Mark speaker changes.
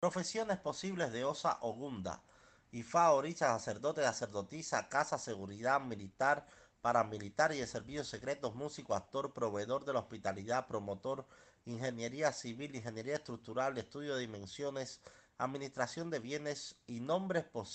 Speaker 1: Profesiones posibles de Osa Ogunda. Ifá, Oricha, sacerdote, sacerdotisa, casa, seguridad, militar, paramilitar y de servicios secretos, músico, actor, proveedor de la hospitalidad, promotor, ingeniería civil, ingeniería estructural, estudio de dimensiones, administración de bienes y nombres posibles